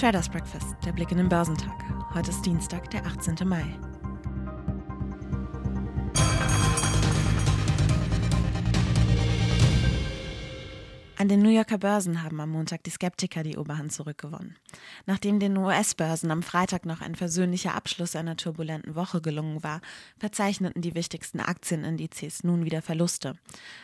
Traders Breakfast, der Blick in den Börsentag. Heute ist Dienstag, der 18. Mai. An den New Yorker Börsen haben am Montag die Skeptiker die Oberhand zurückgewonnen. Nachdem den US-Börsen am Freitag noch ein versöhnlicher Abschluss einer turbulenten Woche gelungen war, verzeichneten die wichtigsten Aktienindizes nun wieder Verluste.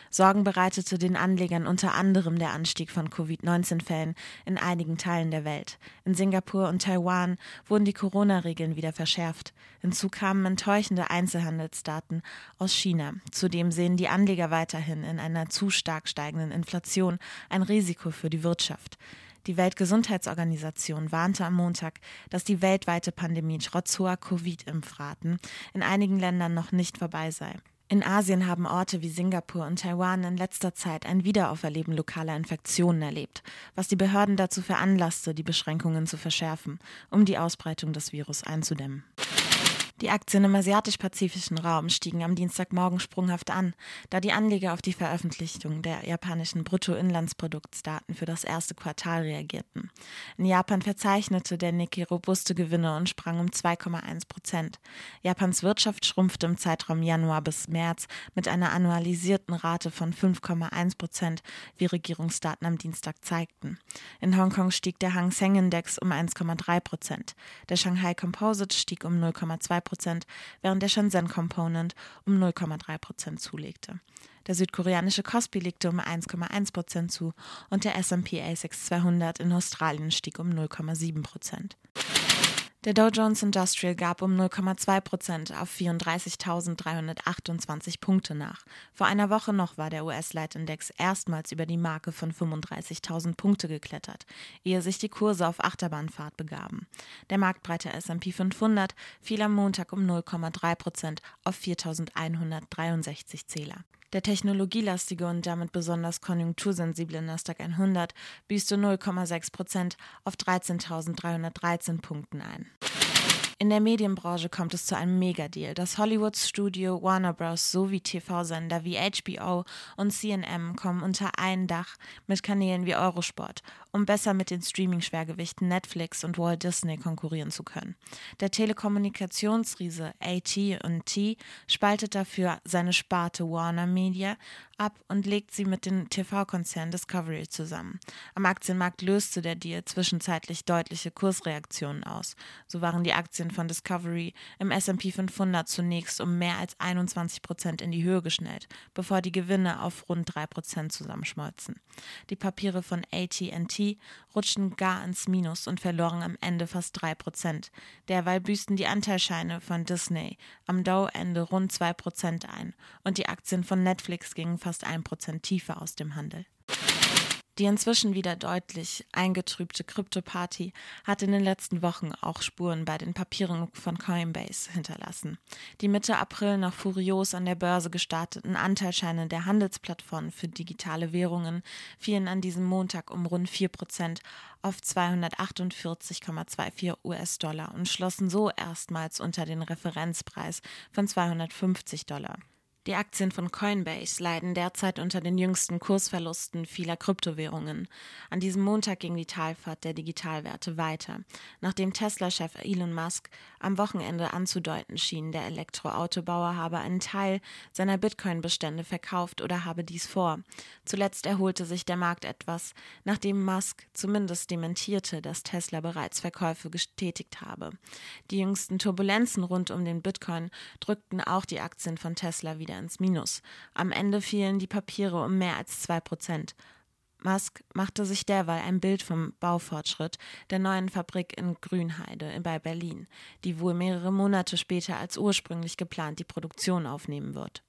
Sorgen bereitete den Anlegern unter anderem der Anstieg von Covid-19-Fällen in einigen Teilen der Welt. In Singapur und Taiwan wurden die Corona-Regeln wieder verschärft. Hinzu kamen enttäuschende Einzelhandelsdaten aus China. Zudem sehen die Anleger weiterhin in einer zu stark steigenden Inflation ein Risiko für die Wirtschaft. Die Weltgesundheitsorganisation warnte am Montag, dass die weltweite Pandemie trotz hoher Covid-Impfraten in einigen Ländern noch nicht vorbei sei. In Asien haben Orte wie Singapur und Taiwan in letzter Zeit ein Wiederauferleben lokaler Infektionen erlebt, was die Behörden dazu veranlasste, die Beschränkungen zu verschärfen, um die Ausbreitung des Virus einzudämmen. Die Aktien im asiatisch-pazifischen Raum stiegen am Dienstagmorgen sprunghaft an, da die Anleger auf die Veröffentlichung der japanischen Bruttoinlandsproduktsdaten für das erste Quartal reagierten. In Japan verzeichnete der Nikkei robuste Gewinne und sprang um 2,1 Prozent. Japans Wirtschaft schrumpfte im Zeitraum Januar bis März mit einer annualisierten Rate von 5,1 Prozent, wie Regierungsdaten am Dienstag zeigten. In Hongkong stieg der Hang Seng Index um 1,3 Prozent. Der Shanghai Composite stieg um 0,2 Prozent, während der Shenzhen Component um 0,3 Prozent zulegte. Der südkoreanische Kospi legte um 1,1 Prozent zu und der S&P ASX 200 in Australien stieg um 0,7 Prozent. Der Dow Jones Industrial gab um 0,2 Prozent auf 34.328 Punkte nach. Vor einer Woche noch war der US-Leitindex erstmals über die Marke von 35.000 Punkte geklettert, ehe sich die Kurse auf Achterbahnfahrt begaben. Der marktbreite S&P 500 fiel am Montag um 0,3 Prozent auf 4.163 Zähler. Der technologielastige und damit besonders konjunktursensible Nasdaq 100 büßte 0,6 Prozent auf 13.313 Punkten ein. In der Medienbranche kommt es zu einem Megadeal. Das Hollywood-Studio Warner Bros. sowie TV-Sender wie HBO und CNM kommen unter ein Dach mit Kanälen wie Eurosport, um besser mit den Streaming-Schwergewichten Netflix und Walt Disney konkurrieren zu können. Der Telekommunikationsriese AT&T spaltet dafür seine Sparte Warner Media ab und legt sie mit dem TV-Konzern Discovery zusammen. Am Aktienmarkt löste der Deal zwischenzeitlich deutliche Kursreaktionen aus. So waren die Aktien von Discovery im S&P 500 zunächst um mehr als 21 Prozent in die Höhe geschnellt, bevor die Gewinne auf rund 3 Prozent zusammenschmolzen. Die Papiere von AT&T rutschten gar ins Minus und verloren am Ende fast 3 Prozent. Derweil büßten die Anteilscheine von Disney am Dow-Ende rund 2 Prozent ein und die Aktien von Netflix gingen fast ein Prozent tiefer aus dem Handel. Die inzwischen wieder deutlich eingetrübte Krypto-Party hat in den letzten Wochen auch Spuren bei den Papieren von Coinbase hinterlassen. Die Mitte April noch furios an der Börse gestarteten Anteilscheine der Handelsplattform für digitale Währungen fielen an diesem Montag um rund 4 Prozent auf 248,24 US-Dollar und schlossen so erstmals unter den Referenzpreis von 250 Dollar. Die Aktien von Coinbase leiden derzeit unter den jüngsten Kursverlusten vieler Kryptowährungen. An diesem Montag ging die Talfahrt der Digitalwerte weiter, nachdem Tesla-Chef Elon Musk am Wochenende anzudeuten schien, der Elektroautobauer habe einen Teil seiner Bitcoin-Bestände verkauft oder habe dies vor. Zuletzt erholte sich der Markt etwas, nachdem Musk zumindest dementierte, dass Tesla bereits Verkäufe getätigt habe. Die jüngsten Turbulenzen rund um den Bitcoin drückten auch die Aktien von Tesla wieder ins Minus. Am Ende fielen die Papiere um mehr als zwei Prozent. Musk machte sich derweil ein Bild vom Baufortschritt der neuen Fabrik in Grünheide bei Berlin, die wohl mehrere Monate später als ursprünglich geplant die Produktion aufnehmen wird.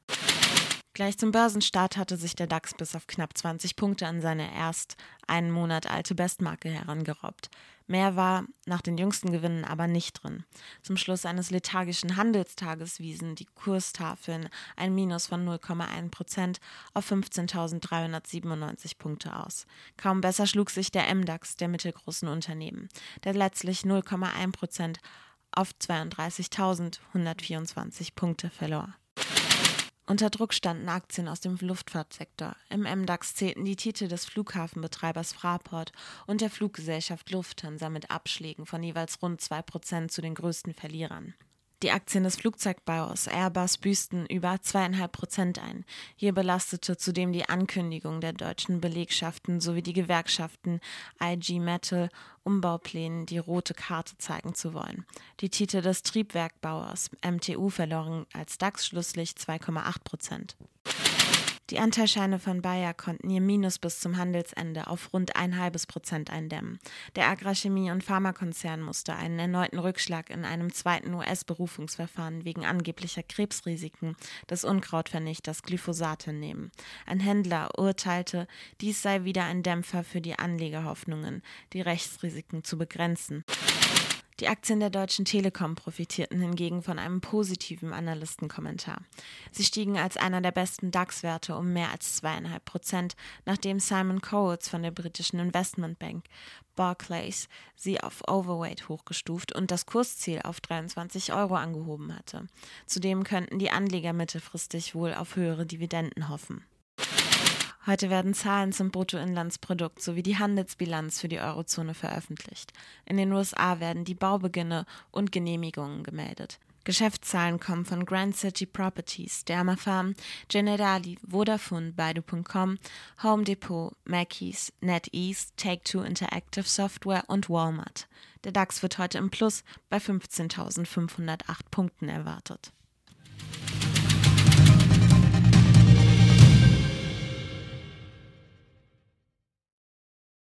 Gleich zum Börsenstart hatte sich der DAX bis auf knapp 20 Punkte an seine erst einen Monat alte Bestmarke herangerobbt. Mehr war nach den jüngsten Gewinnen aber nicht drin. Zum Schluss eines lethargischen Handelstages wiesen die Kurstafeln ein Minus von 0,1 Prozent auf 15.397 Punkte aus. Kaum besser schlug sich der MDAX der mittelgroßen Unternehmen, der letztlich 0,1 Prozent auf 32.124 Punkte verlor. Unter Druck standen Aktien aus dem Luftfahrtsektor. Im MDAX zählten die Titel des Flughafenbetreibers Fraport und der Fluggesellschaft Lufthansa mit Abschlägen von jeweils rund 2% zu den größten Verlierern. Die Aktien des Flugzeugbauers Airbus büßten über zweieinhalb Prozent ein. Hier belastete zudem die Ankündigung der deutschen Belegschaften sowie die Gewerkschaften IG Metal Umbauplänen die rote Karte zeigen zu wollen. Die Titel des Triebwerkbauers MTU verloren als DAX-Schlusslicht 2,8 Prozent. Die Anteilscheine von Bayer konnten ihr Minus bis zum Handelsende auf rund ein halbes Prozent eindämmen. Der Agrarchemie- und Pharmakonzern musste einen erneuten Rückschlag in einem zweiten US-Berufungsverfahren wegen angeblicher Krebsrisiken des Unkrautvernichters Glyphosat hinnehmen. Ein Händler urteilte, dies sei wieder ein Dämpfer für die Anlegerhoffnungen, die Rechtsrisiken zu begrenzen. Die Aktien der Deutschen Telekom profitierten hingegen von einem positiven Analystenkommentar. Sie stiegen als einer der besten DAX-Werte um mehr als zweieinhalb Prozent, nachdem Simon Coles von der britischen Investmentbank Barclays sie auf Overweight hochgestuft und das Kursziel auf 23 Euro angehoben hatte. Zudem könnten die Anleger mittelfristig wohl auf höhere Dividenden hoffen. Heute werden Zahlen zum Bruttoinlandsprodukt sowie die Handelsbilanz für die Eurozone veröffentlicht. In den USA werden die Baubeginne und Genehmigungen gemeldet. Geschäftszahlen kommen von Grand City Properties, Dermafarm, Generali, Vodafone, Baidu.com, Home Depot, Mackeys, NetEase, Take-Two Interactive Software und Walmart. Der DAX wird heute im Plus bei 15.508 Punkten erwartet.